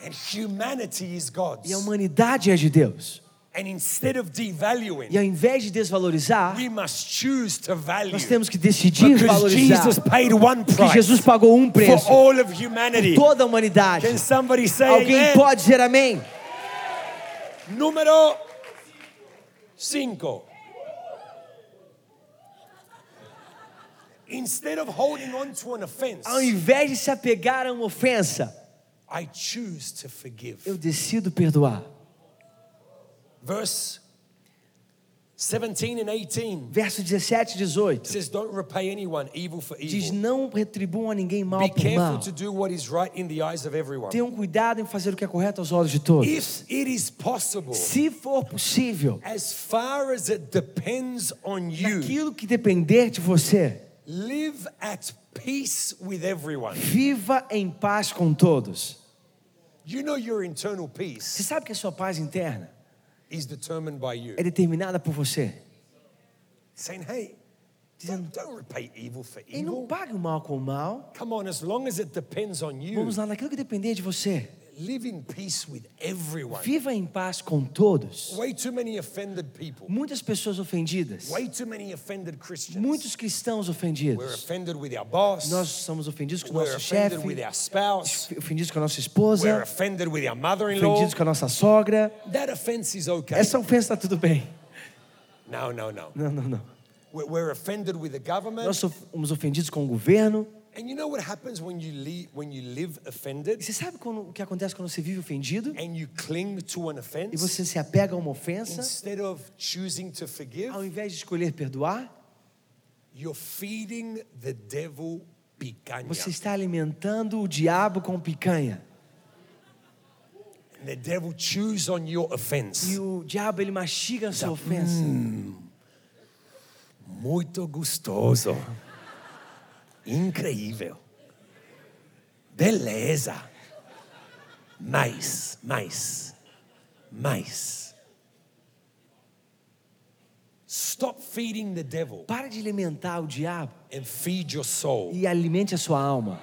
And humanity is God's. E a humanidade é de Deus. And instead of devaluing, E ao invés de desvalorizar, we must choose to value. nós temos que decidir valorizar. Jesus paid one Porque price Jesus pagou um for preço all of humanity. por toda a humanidade. Can somebody say Alguém amen? pode dizer amém? Número 5. Instead of holding on to an offense, Ao invés de se apegar a uma ofensa, I choose to forgive. eu decido perdoar. Verse 17 and 18 Verso 17 e 18 says, Don't repay anyone evil for diz: evil. Não retribuam a ninguém mal Be por mal. careful to do what is right in the eyes of everyone. Tenham cuidado em fazer o que é correto aos olhos de todos. If it is possible, Se for possível, as far as it depends on you, naquilo que depender de você, live at peace with everyone. viva em paz com todos. You know your internal Você peace sabe que a sua paz interna is determined by you. é determinada por você. Saying, hey, don't, don't repay evil for E não evil. pague o mal com o mal. Come on, as long as it depends on you, Vamos lá, naquilo que depender de você. Live in peace with everyone. Viva em paz com todos. Way too many offended people. Muitas pessoas ofendidas. Way too many offended Christians. Muitos cristãos We're ofendidos. offended with our boss. Nós somos ofendidos com o nosso chefe, offended with our spouse. ofendidos com a nossa We're esposa, offended with our mother-in-law. ofendidos com a nossa sogra. That offense is okay. Essa ofensa está tudo bem. No, no, no. Não, não, não. We're we're offended with the government. Nós somos ofendidos com o governo. And you know what happens when you, li- when you live offended E você sabe quando- o que acontece quando você vive ofendido? and you cling to an E offense você se apega a uma ofensa, instead of choosing to forgive? ao invés de escolher perdoar, You're feeding the devil picanha. você está alimentando o diabo com picanha. And the devil chews on your offense. E o diabo ele mastiga a sua ofensa. Muito gostoso. Incrível. Beleza. Mais, mais, mais. Stop feeding the devil Para de alimentar o diabo and feed your soul. e alimente a sua alma.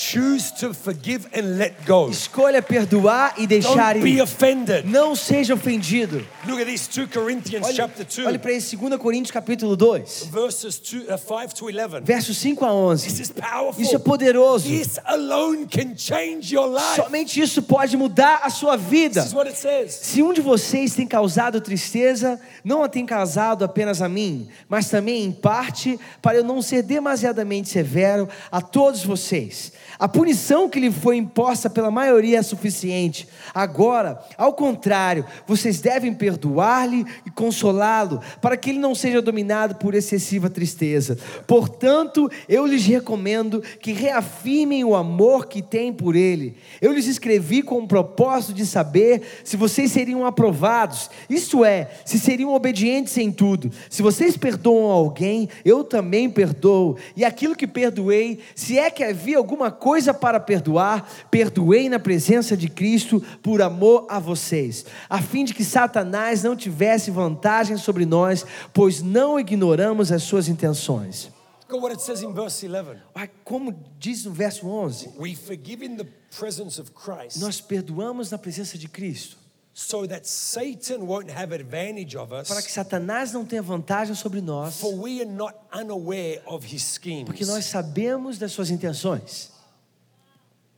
Choose to forgive and let go. Escolha perdoar e deixar Don't be ir. offended. Não seja ofendido. Look at this 2 Corinthians Olhe, chapter 2, olhe para esse 2 Coríntios capítulo 2, verses 2, uh, 5 to 11. versos 5 a This 11. is powerful. Isso é poderoso. This alone can change your life. Somente isso pode mudar a sua vida. This is what it says. Se um de vocês tem causado tristeza, não a tem causado apenas a mim, mas também em parte, para eu não ser demasiadamente severo a todos vocês. A punição que lhe foi imposta pela maioria é suficiente. Agora, ao contrário, vocês devem perdoar-lhe e consolá-lo, para que ele não seja dominado por excessiva tristeza. Portanto, eu lhes recomendo que reafirmem o amor que têm por ele. Eu lhes escrevi com o propósito de saber se vocês seriam aprovados, isto é, se seriam obedientes em tudo. Se vocês perdoam alguém, eu também perdoo. E aquilo que perdoei, se é que havia alguma coisa para perdoar, perdoei na presença de Cristo por amor a vocês, a fim de que Satanás não tivesse vantagem sobre nós, pois não ignoramos as suas intenções. Look at what it says in verse 11. Olha Como diz no verso 11, We forgive in the presence of Christ nós perdoamos na presença de Cristo, so that Satan won't have advantage of para que us, Satanás não tenha vantagem sobre nós, for we are not unaware of his schemes. porque nós sabemos das suas intenções. If you want to be a problem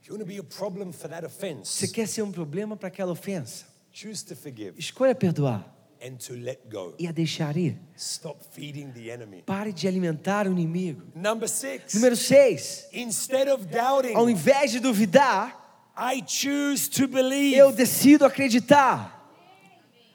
for that Você quer ser um problema para aquela ofensa? Escolha perdoar and to let go. e a deixar ir. Stop feeding the enemy. Pare de alimentar o inimigo. Number six, Número 6. instead of Ao doubting, invés de duvidar, I choose to believe. eu decido acreditar.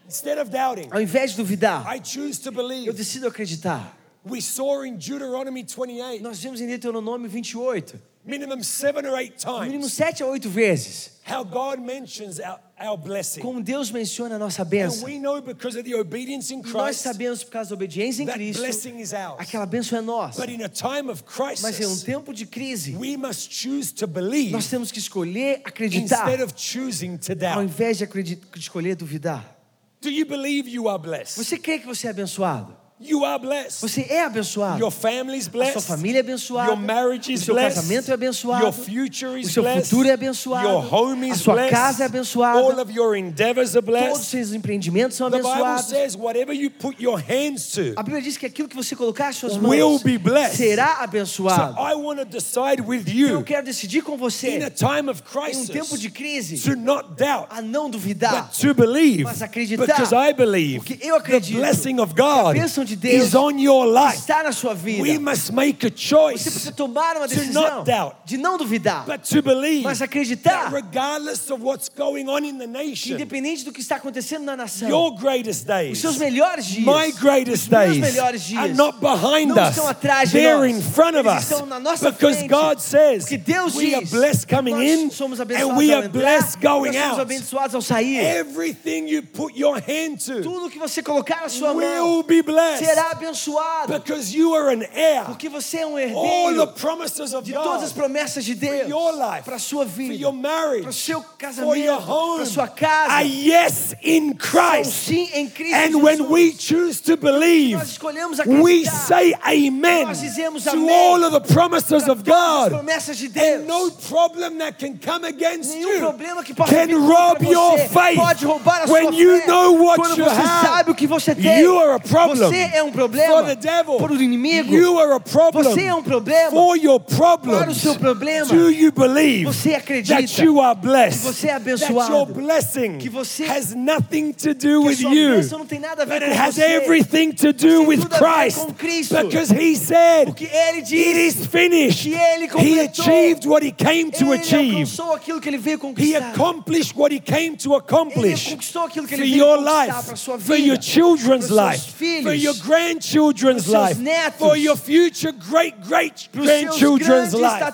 Instead of doubting, Ao invés de duvidar, I choose to eu decido acreditar. We saw in Deuteronomy 28, Nós vimos em Deuteronômio 28, minimum seven or eight no mínimo times, sete a oito vezes, how God mentions our, our blessing. como Deus menciona a nossa bênção. we know because of the obedience in E nós Christ, sabemos por causa da obediência em Cristo, blessing is ours. aquela bênção é nossa. But in a time of Mas em um crisis, tempo de crise, we must choose to believe nós temos que escolher acreditar, instead of choosing to ao doubt. invés de, de escolher duvidar. Do you believe you are blessed? Você crê que você é abençoado? You are blessed. Você é abençoado. Your family is A sua blessed. família é abençoada. Your marriage o is seu blessed. casamento é abençoado. Your future o is seu blessed. futuro é abençoado. Your home a is sua blessed. casa é abençoada. All of your endeavors are Todos os blessed. seus empreendimentos são The Bible abençoados. says whatever you put your hands to A Bíblia diz que aquilo que você colocar as suas will mãos be blessed. será So abençoado. I want to decide with Eu you quero decidir com in você, a time of em um tempo de crisis crise, to not doubt, a não duvidar. but to believe. Mas acreditar. Because I believe Porque eu the acredito blessing of God que a bênção de Deus is on your life. Está na sua vida. We must make a Você choice precisa tomar uma to decisão not doubt. de não duvidar, but to believe mas that acreditar regardless of what's going on in the que nation, independente do que está acontecendo na nação, your greatest os seus melhores dias, my greatest os meus melhores dias are not behind não us. estão atrás de They're nós. in front of Eles us. estão na nossa Because frente. God says Porque Deus we are diz, blessed coming nós in somos and abençoados we ao are entrar, blessed going nós somos out. abençoados ao sair. Everything you put your hand to Tudo que você colocar na sua will mão be blessed será abençoado, because you are an heir. porque você é um All the promises of de todas as God promessas de for Deus your life, para a sua for vida, your para o marriage, seu for your casamento, para home, a sua casa. are yes in Christ. sim em Cristo And when we choose to believe, nós escolhemos we say amen Nós dizemos to amém all of the promises of God. promessas de Deus. And no problem that can come against Nenhum you problema que possa can rob your faith. pode roubar a When sua you fé. know what Quando you você have, sabe o que você tem, you are a problem você é um problema for the devil. para o inimigo. You are a problem Você é um problema for your para o problems. seu problema. Do you believe Você acredita that you are blessed? que você é That abençoado. your blessing Que você- has nothing to do que a with sua you. bênção não tem nada a ver But com it has você. everything to do tem with tudo a ver Christ. com Cristo. Because he said, Porque ele It diz is finished. que ele He completou. achieved what he came to ele achieve. alcançou aquilo que ele veio He conquistar. accomplished what he came to Ele accomplish conquistou aquilo que for ele veio your conquistar life, para a sua for vida, your children's para os seus life, filhos, for your grandchildren's life, netos, for your future great great para os seus grandchildren's life.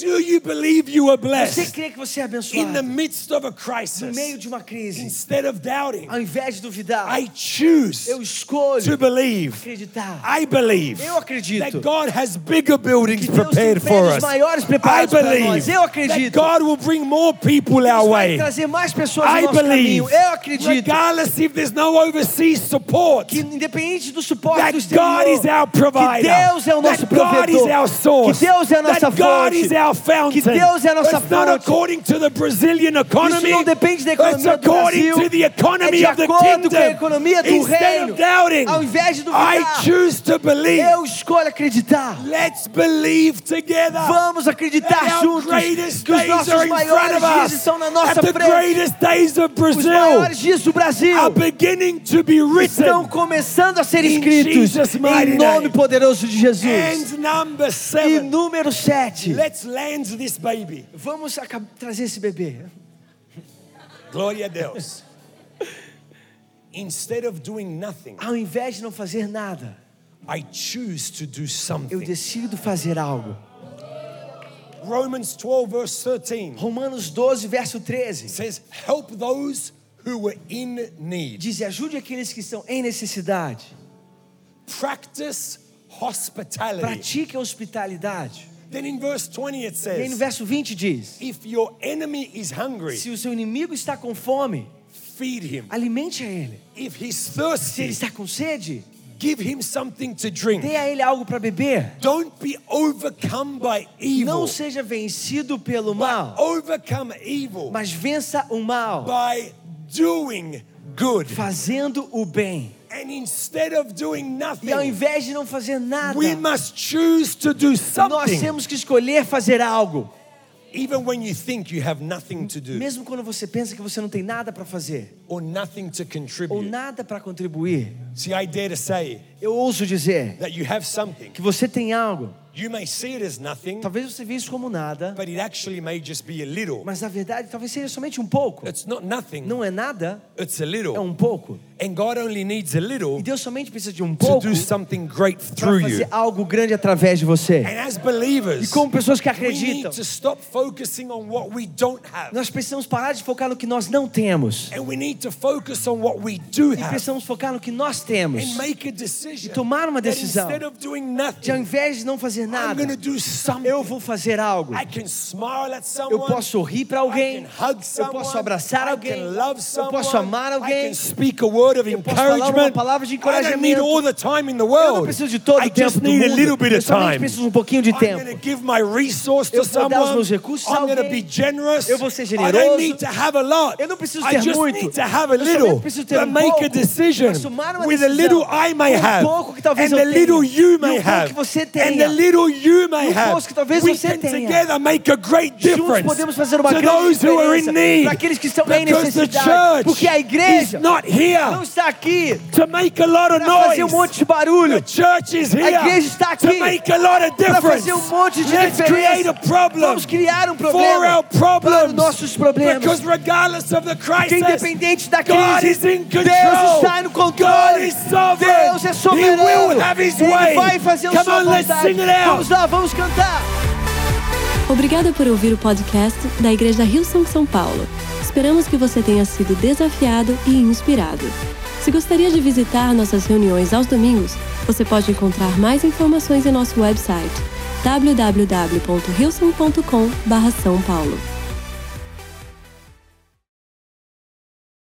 Do you believe you are Você blessed crê que você é in the midst of a no crisis? meio de uma crise? Instead of doubting, Ao invés de duvidar, I choose eu escolho to believe. acreditar. I believe Eu acredito that God has bigger buildings que Deus tem prepared for us. maiores I preparados para believe nós. Eu that. God will bring more people our vai way. trazer mais pessoas I no nosso believe, caminho. Eu acredito. regardless if there's no overseas support, Que independente do suporte that do God is our provider, que Deus é o nosso that God is provedor, our source, que Deus é a nossa that God fonte, is our fountain. que Deus é a nossa it's not fonte. according to the Brazilian economy. Isso não depende da it's economia do according Brasil, to the economy é de of the acordo kingdom. com a economia do Instead reino. of doubting, Ao invés de I duvidar, choose to believe. eu escolho acreditar. Let's believe together. Vamos acreditar juntos que os nossos maiores dias estão na nossa frente. greatest days of Os maiores dias do Brasil are beginning to be estão written. começando a ser In escritos em nome poderoso de Jesus. E número 7. Let's land this baby. Vamos trazer esse bebê. Glória a Deus. Instead of doing nothing, Ao invés de não fazer nada, I choose to do eu something. decido fazer algo. Romans 12, verse 13 Romanos 12, verso 13. says, Help those who were in need. Diz: ajude aqueles que estão em necessidade. Practice hospitality. Pratique a hospitalidade. Then in verse 20 it E aí no says, verso 20 diz: If your enemy is hungry, Se o seu inimigo está com fome, feed him. alimente a ele. If he's Se ele thirsty, está com sede, give him something to drink. dê a ele algo para beber. Don't be overcome by evil, Não seja vencido pelo but mal, overcome evil mas vença o mal, by doing good. fazendo o bem. And instead of doing E ao nothing, invés de não fazer nada, we must choose to do nós something. temos que escolher fazer algo. Even when you think you have nothing to do Mesmo quando você pensa que você não tem nada para fazer or nothing to ou contribute. nada para contribuir, See, I dare to say eu ouso dizer that you have something. que você tem algo. You may see it as nothing, Talvez você veja isso como nada, but it actually may just be a little. mas na verdade talvez seja somente um pouco. It's not nothing, Não é nada, it's a é little. um pouco. And God only needs a E little Deus somente precisa de um pouco do something great para fazer algo grande através de você. And as E believers, como pessoas que we need acreditam, to stop focusing on what we don't have. nós precisamos parar de focar no que nós não temos. And we need to focus on what we do E precisamos focar no que nós temos. And make a decision. E tomar uma decisão. instead of doing De ao nothing, invés de não fazer I'm nada, going to do something. eu vou fazer algo. I can smile at Eu posso sorrir para I alguém. can hug Eu posso abraçar I alguém. can love Eu posso amar I alguém. can speak a word of Eu posso falar uma encouragement. palavra de I don't need encorajamento. all the time in the Eu não world. preciso de todo I o tempo just do need a mundo. little bit Eu of somente time. preciso de um pouquinho de I'm tempo. going to give my resource to Eu vou dar os someone. meus recursos a I'm going to alguém. be generous. Eu vou ser I generoso. don't need to have a lot. Eu não preciso I ter just muito. need to have a Eu somente little. preciso ter But um make pouco. a decision Mas tomar uma with the decisão little I may com have um pouco que talvez and eu the little tenha. you E may um pouco have que você and tenha. the little you may E um have. pouco que talvez We você can tenha. together make a great Juntos difference podemos fazer uma to grande those who are in diferença need. para aqueles que estão em Because the necessidade. church Porque a igreja is not here não está aqui to make a lot of para fazer um noise. monte de barulho. The church is here igreja está to aqui make a lot of para difference. fazer um monte de Let's diferença. create a problem Vamos criar um problema our para problems. os nossos problemas. Because regardless of the Porque crisis, independente da God crise, is in Deus control. está no God controle. is sovereign. Deus é He soberano. will have His Ele way. vai fazer o Come sua on, let's vontade. Vamos lá, vamos cantar. Obrigada por ouvir o podcast da Igreja Rio São Paulo. Esperamos que você tenha sido desafiado e inspirado. Se gostaria de visitar nossas reuniões aos domingos, você pode encontrar mais informações em nosso website www.hilson.com/são paulo.